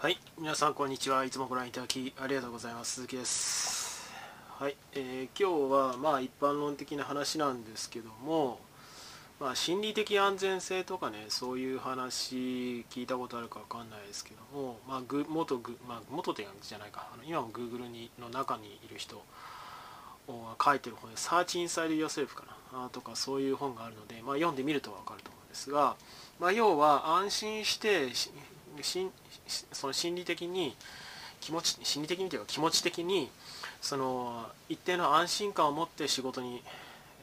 はい皆さんこんにちは。いつもご覧いただきありがとうございます。鈴木です。はい、えー、今日はまあ一般論的な話なんですけどもまあ心理的安全性とかねそういう話聞いたことあるかわかんないですけどもまあグ元グまあ元ってじゃないか。あの今も Google にの中にいる人書いてる本で「Search Inside Yourself」かな。とかそういう本があるので、まあ、読んでみると分かると思うんですが、まあ、要は安心してしその心理的に気持ち心理的にというか気持ち的にその一定の安心感を持って仕事に、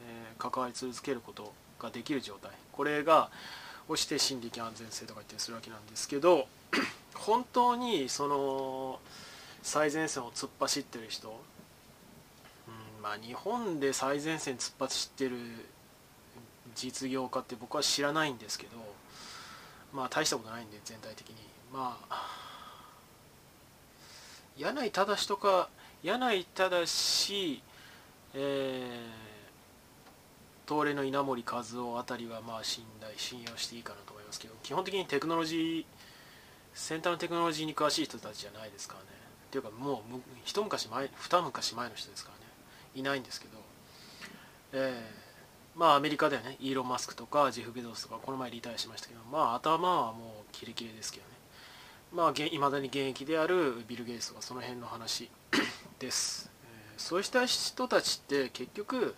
えー、関わり続けることができる状態。これがをして心理的安全性とか言ったりするわけなんですけど 本当にその最前線を突っ走ってる人、うんまあ、日本で最前線突っ走ってる実業家って僕は知らないんですけどまあ大したことないんで全体的に。まあ柳井正とか柳井正えー、東レの稲森和夫あたりはまあ信頼信用していいかなと思いますけど基本的にテクノロジー先端のテクノロジーに詳しい人たちじゃないですからね。っていうかもう一昔前二昔前の人ですからね。いないんですけど。えーまあアメリカではねイーロン・マスクとかジェフ・ベゾスとかこの前リタイアしましたけどまあ頭はもうキレキレですけどね。まあいまだに現役であるビル・ゲイツとかその辺の話 です、えー、そうした人たちって結局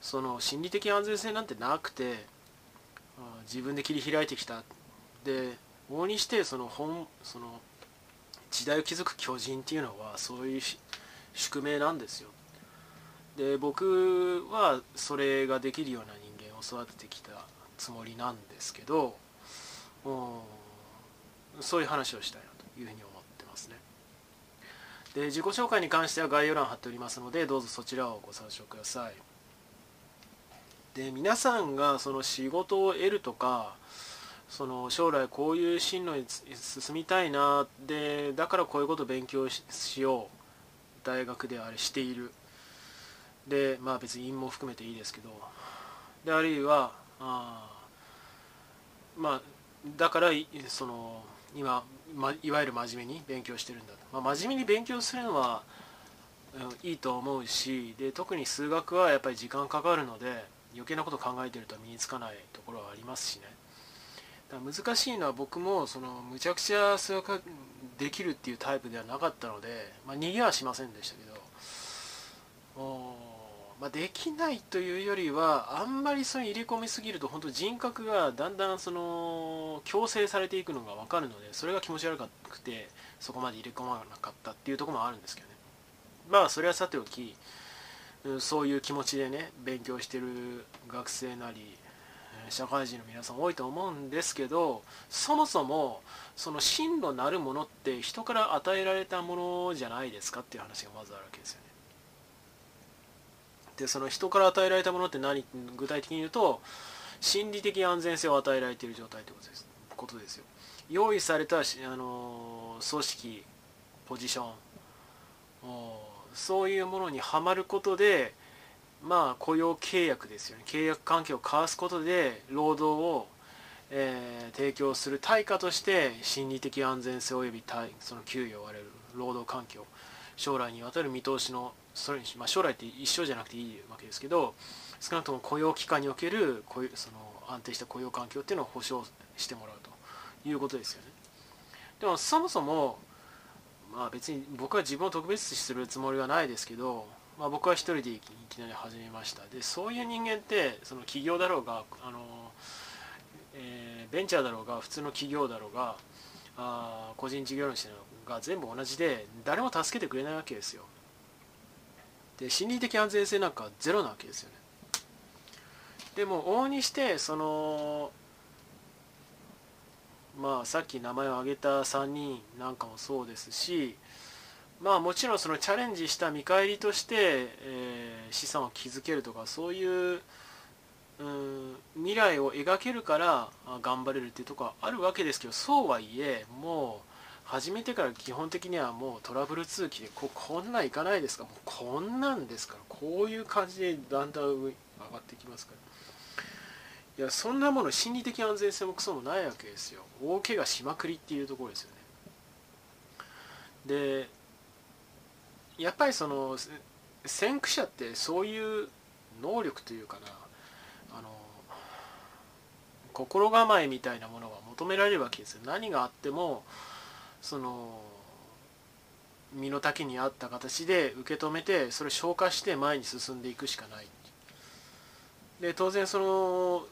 その心理的安全性なんてなくて自分で切り開いてきた。で往々にしてその本その時代を築く巨人っていうのはそういう宿命なんですよ。で僕はそれができるような人間を育ててきたつもりなんですけどそういう話をしたいなというふうに思ってますね。で自己紹介に関しては概要欄貼っておりますのでどうぞそちらをご参照ください。で皆さんがその仕事を得るとかその将来こういう進路に進みたいなでだからこういうこと勉強しよう。大学であれしている。でまあ別に陰も含めていいですけどであるいはあまあだからその今、ま、いわゆる真面目に勉強してるんだと、まあ、真面目に勉強するのは、うん、いいと思うしで特に数学はやっぱり時間かかるので余計なこと考えてると身につかないところはありますしね。だから難しいのは僕もそのむちゃくちゃ数学できるっていうタイプではなかったので、まあ、逃げはしませんでしたけどまあ、できないというよりはあんまりそれ入れ込みすぎると本当人格がだんだんその強制されていくのが分かるのでそれが気持ち悪くてそこまで入れ込まなかったっていうところもあるんですけどね。まあそれはさておきそういう気持ちでね勉強してる学生なり社会人の皆さん多いと思うんですけどそもそもその進路なるものって人から与えられたものじゃないですかっていう話がまずあるわけですよね。でその人から与えられたものって何？具体的に言うと心理的安全性を与えられている状態ということです。ことですよ。用意されたあの組織ポジションそういうものにはまることでまあ雇用契約ですよね。契約関係を交わすことで労働を、えー、提供する対価として心理的安全性及びその給与を割れる労働環境将来にわたる見通しのそれに、まあ、将来って一生じゃなくていいわけですけど少なくとも雇用機関における雇その安定した雇用環境っていうのを保障してもらうということですよね。でもそもそもまあ別に僕は自分を特別視するつもりはないですけど、まあ、僕は一人でいきなり始めました。でそういう人間ってその企業だろうがあの、えー、ベンチャーだろうが普通の企業だろうがあ個人事業主が全部同じで誰も助けてくれないわけですよ。で心理的安全性なんかゼロなわけですよね。でも往々にしてそのまあさっき名前を挙げた3人なんかもそうですしまあもちろんそのチャレンジした見返りとして、えー、資産を築けるとかそういううん未来を描けるから頑張れるっていうとこはあるわけですけどそうはいえもう始めてから基本的にはもうトラブル通期でここんなんいかないですか？もうこんなんですから。こういう感じでだんだん上上がってきますから。いやそんなもの心理的安全性もクソもないわけですよ。大怪我しまくりっていうところですよね。でやっぱりその先駆者ってそういう能力というかな。あの心構えみたいなものが求められるわけですよ。何があってもその身の丈に合った形で受け止めてそれを消化して前に進んでいくしかない。で当然その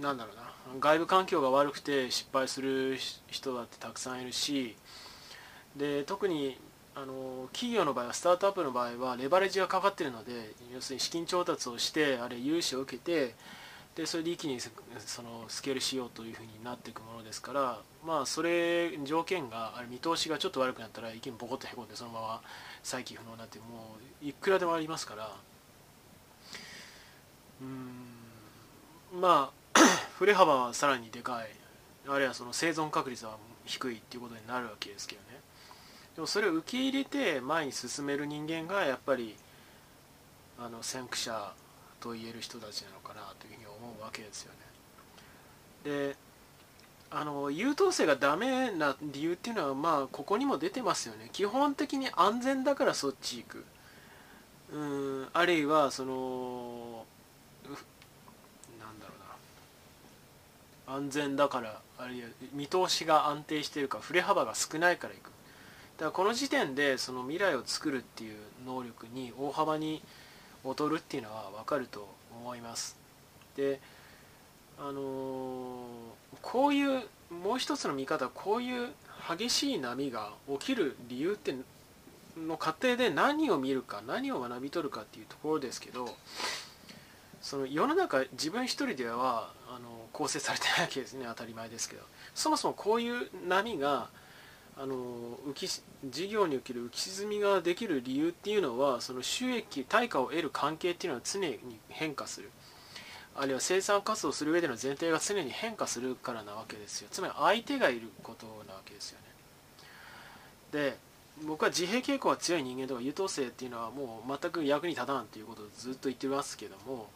なんだろうな。外部環境が悪くて失敗する人だってたくさんいるしで特にあの企業の場合はスタートアップの場合はレバレッジがかかってるので要するに資金調達をしてあれ融資を受けてでそれで一気にそのスケールしようというふうになっていくものですからまあそれ条件があれ見通しがちょっと悪くなったら一気にボコッとへこんでそのまま再起不能になってもういくらでもありますから。うんまあ 振れ幅はさらにでかい。あるいはその生存確率は低いっていうことになるわけですけどね。でもそれを受け入れて前に進める人間がやっぱりあの先駆者と言える人たちなのかなというふうにわけですよね。であの優等生がダメな理由っていうのはまあここにも出てますよね。基本的に安全だからそっち行く。うんあるいはそのなんだろうな。安全だからあるいは見通しが安定してるか振れ幅が少ないから行く。だからこの時点でその未来を作るっていう能力に大幅に劣るっていうのは分かると思います。であのー、こういうもう一つの見方こういう激しい波が起きる理由っての過程で何を見るか何を学び取るかっていうところですけどその世の中自分一人ではあの構成されてないわけですね当たり前ですけど。そもそもこういう波があの浮き事業における浮き沈みができる理由っていうのはその収益対価を得る関係っていうのは常に変化する。あるいは生産活動する上での前提が常に変化するからなわけですよつまり相手がいることなわけですよねで僕は自閉傾向が強い人間とか優等生っていうのはもう全く役に立たんっていうことをずっと言ってますけども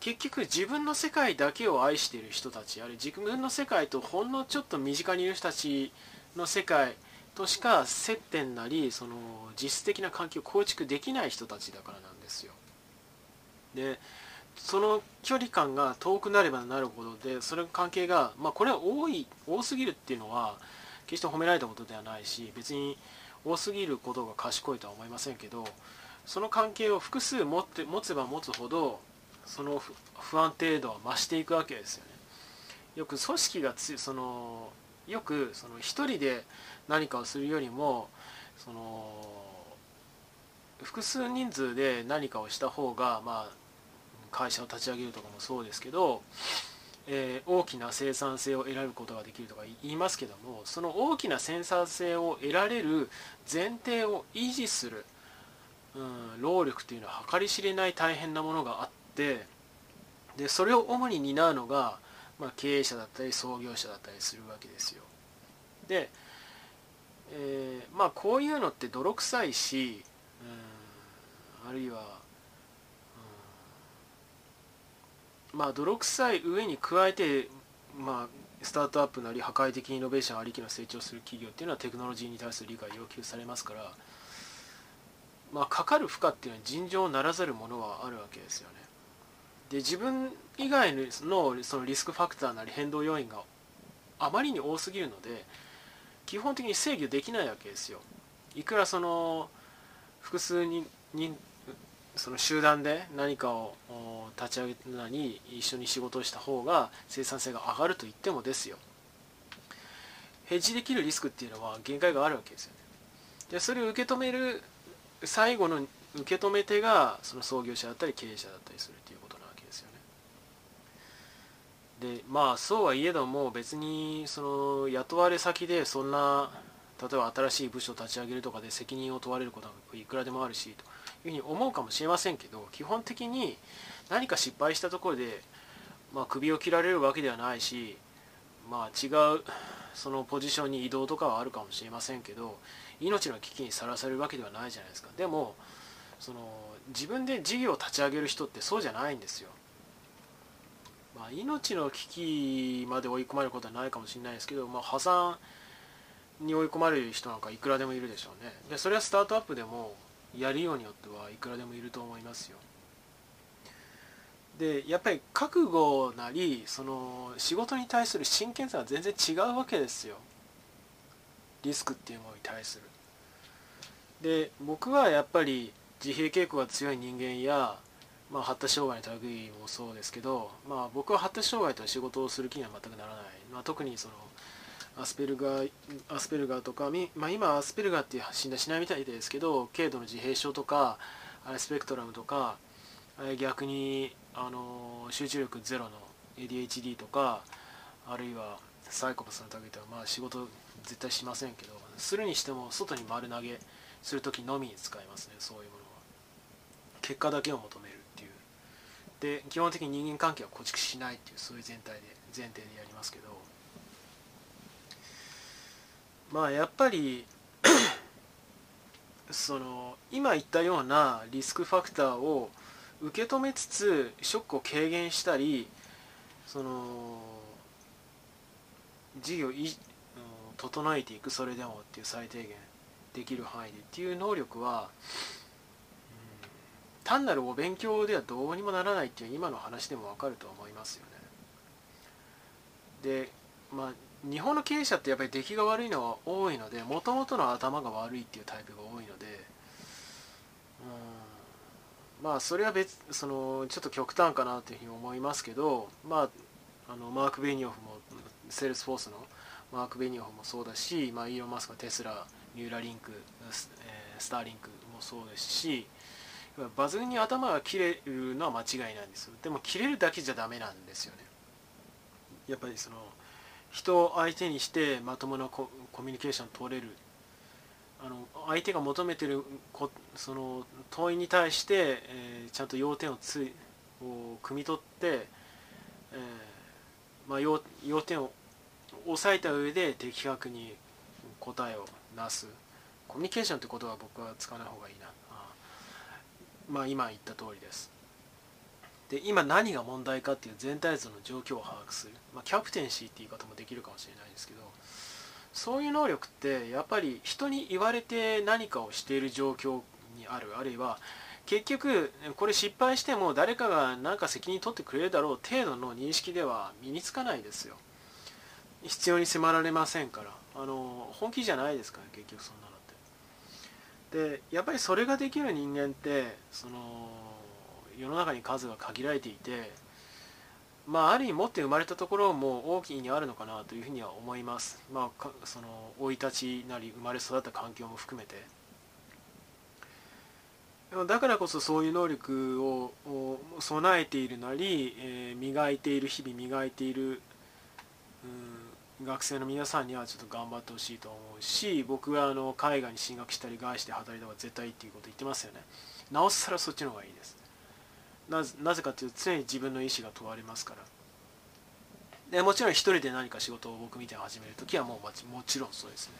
結局自分の世界だけを愛している人たちあるいは自分の世界とほんのちょっと身近にいる人たちの世界としか接点なりその実質的な関係を構築できない人たちだからなんですよ。でその距離感が遠くなればなるほどでそれの関係が、まあ、これは多い多すぎるっていうのは決して褒められたことではないし別に多すぎることが賢いとは思いませんけどその関係を複数持って持つば持つほどその不安定度は増していくわけですよね。よく組織がつそのよくその一人で何かをするよりもその複数人数で何かをした方が、まあ、会社を立ち上げるとかもそうですけど、えー、大きな生産性を得られることができるとか言いますけどもその大きな生産性を得られる前提を維持する、うん、労力というのは計り知れない大変なものがあってでそれを主に担うのがまあ、経営者だったり創業者だったりするわけですよ。で、えー、まあこういうのって泥臭いし、うん、あるいは、うん、まあ泥臭い上に加えて、まあ、スタートアップなり破壊的イノベーションありきの成長する企業っていうのはテクノロジーに対する理解要求されますから、まあ、かかる負荷っていうのは尋常ならざるものはあるわけですよね。で自分以外のそのリスクファクターなり変動要因があまりに多すぎるので基本的に制御できないわけですよいくらその複数人その集団で何かを立ち上げるのに一緒に仕事をした方が生産性が上がると言ってもですよ。ヘッジできるリスクっていうのは限界があるわけですよね。でそれを受け止める最後の受け止め手がその創業者だったり経営者だったりするということなわけでまあそうはいえども別にその雇われ先でそんな例えば新しい部署を立ち上げるとかで責任を問われることはいくらでもあるしと。いうふうに思うかもしれませんけど基本的に何か失敗したところで、まあ、首を切られるわけではないし、まあ、違うそのポジションに移動とかはあるかもしれませんけど命の危機にさらされるわけではないじゃないですか。でもその自分で事業を立ち上げる人ってそうじゃないんですよ。まあ、命の危機まで追い込まれることはないかもしれないですけど、まあ、破産に追い込まれる人なんかいくらでもいるでしょうね。でそれはスタートアップでもやるようによってはいくらでもいると思いますよ。でやっぱり覚悟なりその仕事に対する真剣さは全然違うわけですよ。リスクっていうものに対する。で僕はやっぱり自閉傾向が強い人間や、まあ、発達障害の類もそうですけど、まあ、僕は発達障害とは仕事をする気には全くならない、まあ、特にそのアスペルガーアスペルガーとか、まあ、今アスペルガーっていう診断しないみたいですけど軽度の自閉症とかスペクトラムとか逆にあの集中力ゼロの ADHD とかあるいはサイコパスの類とはまあ仕事絶対しませんけどするにしても外に丸投げする時のみに使いますねそういうものは。結果だけを求めるっていう。で基本的に人間関係は構築しないっていうそういう全体で前提でやりますけど。まあやっぱり その今言ったようなリスクファクターを受け止めつつショックを軽減したりその事業い整えていくそれでもっていう最低限できる範囲でっていう能力は、単なるお勉強ではどうにもならないっていう今の話でも分かると思いますよね。でまあ日本の経営者ってやっぱり出来が悪いのは多いのでもともとの頭が悪いっていうタイプが多いので、うん、まあそれは別そのちょっと極端かなというふうに思いますけどまああのマーク・ベニオフもセールスフォースのマーク・ベニオフもそうだし、まあ、イーロン・マスクのテスラニューラリンクス,、えー、スターリンクもそうですしバズに頭が切れるのは間違いなんですよ。でも切れるだけじゃダメなんですよね。やっぱりその人を相手にしてまともなコミュニケーション取れる。あの相手が求めてるこその問いに対して、えー、ちゃんと要点をつを汲み取って、えーまあ、要要点を押さえた上で的確に答えをなす。コミュニケーションってことは僕は使わない方がいいな。まあ今言った通りです。で今何が問題かっていう全体像の状況を把握する、まあ、キャプテンシーって言い方もできるかもしれないですけどそういう能力ってやっぱり人に言われて何かをしている状況にある。あるいは結局これ失敗しても誰かが何か責任取ってくれるだろう程度の認識では身につかないですよ。必要に迫られませんから。あの本気じゃないですから結局そんなのって。でやっぱりそれができる人間ってその世の中に数が限られていてまあある意味持って生まれたところも大きいにあるのかなというふうには思います。まあその生い立ちなり生まれ育った環境も含めて。だからこそそういう能力を備えているなり、えー、磨いている日々磨いている、うん学生の皆さんにはちょっと頑張ってほしいと思うし僕はあの海外に進学したり外して働いた方が絶対いいっていうこと言ってますよね。なおさらそっちの方がいいです。なぜなぜかというと常に自分の意思が問われますから。でもちろん一人で何か仕事を僕みたいに始めるときはもうもちろんそうですね、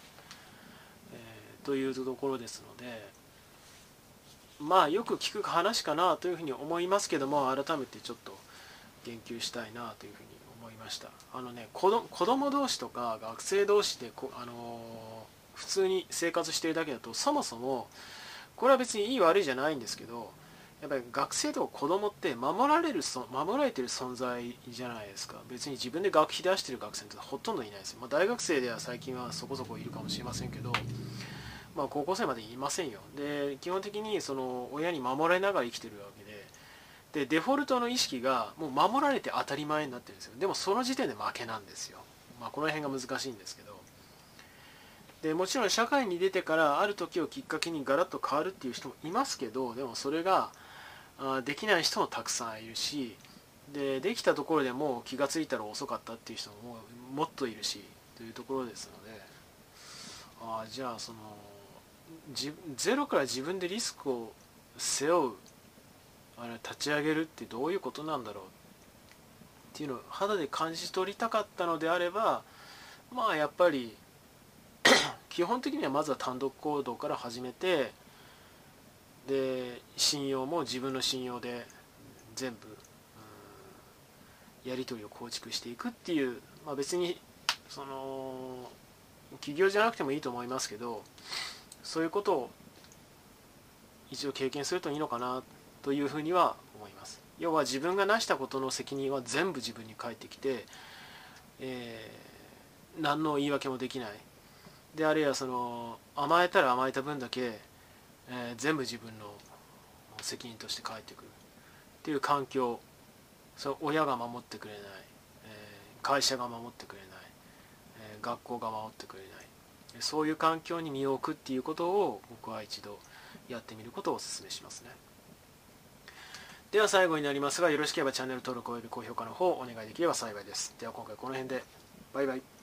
えー、というところですのでまあよく聞く話かなというふうに思いますけども改めてちょっと言及したいなというふうに思いました。あのね子ど子供同士とか学生同士でこ、あのー、普通に生活してるだけだとそもそもこれは別にいい悪いじゃないんですけどやっぱり学生とか子供って守られる守られてる存在じゃないですか。別に自分で学費出してる学生ってほとんどいないですよ、まあ、大学生では最近はそこそこいるかもしれませんけど、まあ、高校生までいませんよ。で基本的にその親に守られながら生きてるわけででデフォルトの意識がもう守られて当たり前になってるんですよ。でもその時点で負けなんですよ、まあ、この辺が難しいんですけど。でもちろん社会に出てからある時をきっかけにガラッと変わるっていう人もいますけどでもそれができない人もたくさんいるしでできたところでもう気が付いたら遅かったっていう人ももっといるしというところですのであじゃあそのゼロから自分でリスクを背負うあれ立ち上げるってどういうことなんだろうっていうのを肌で感じ取りたかったのであればまあやっぱり 基本的にはまずは単独行動から始めてで信用も自分の信用で全部やり取りを構築していくっていう、まあ、別にその起業じゃなくてもいいと思いますけどそういうことを一度経験するといいのかなというふうには思います。要は自分が成したことの責任は全部自分に返ってきて、えー、何の言い訳もできない。であるいはその甘えたら甘えた分だけ、えー、全部自分の責任として返ってくるっていう環境。そ親が守ってくれない、えー、会社が守ってくれない、えー、学校が守ってくれない。そういう環境に身を置くっていうことを僕は一度やってみることをお勧めしますね。では最後になりますがよろしければチャンネル登録および高評価の方お願いできれば幸いです。では今回この辺で。バイバイ。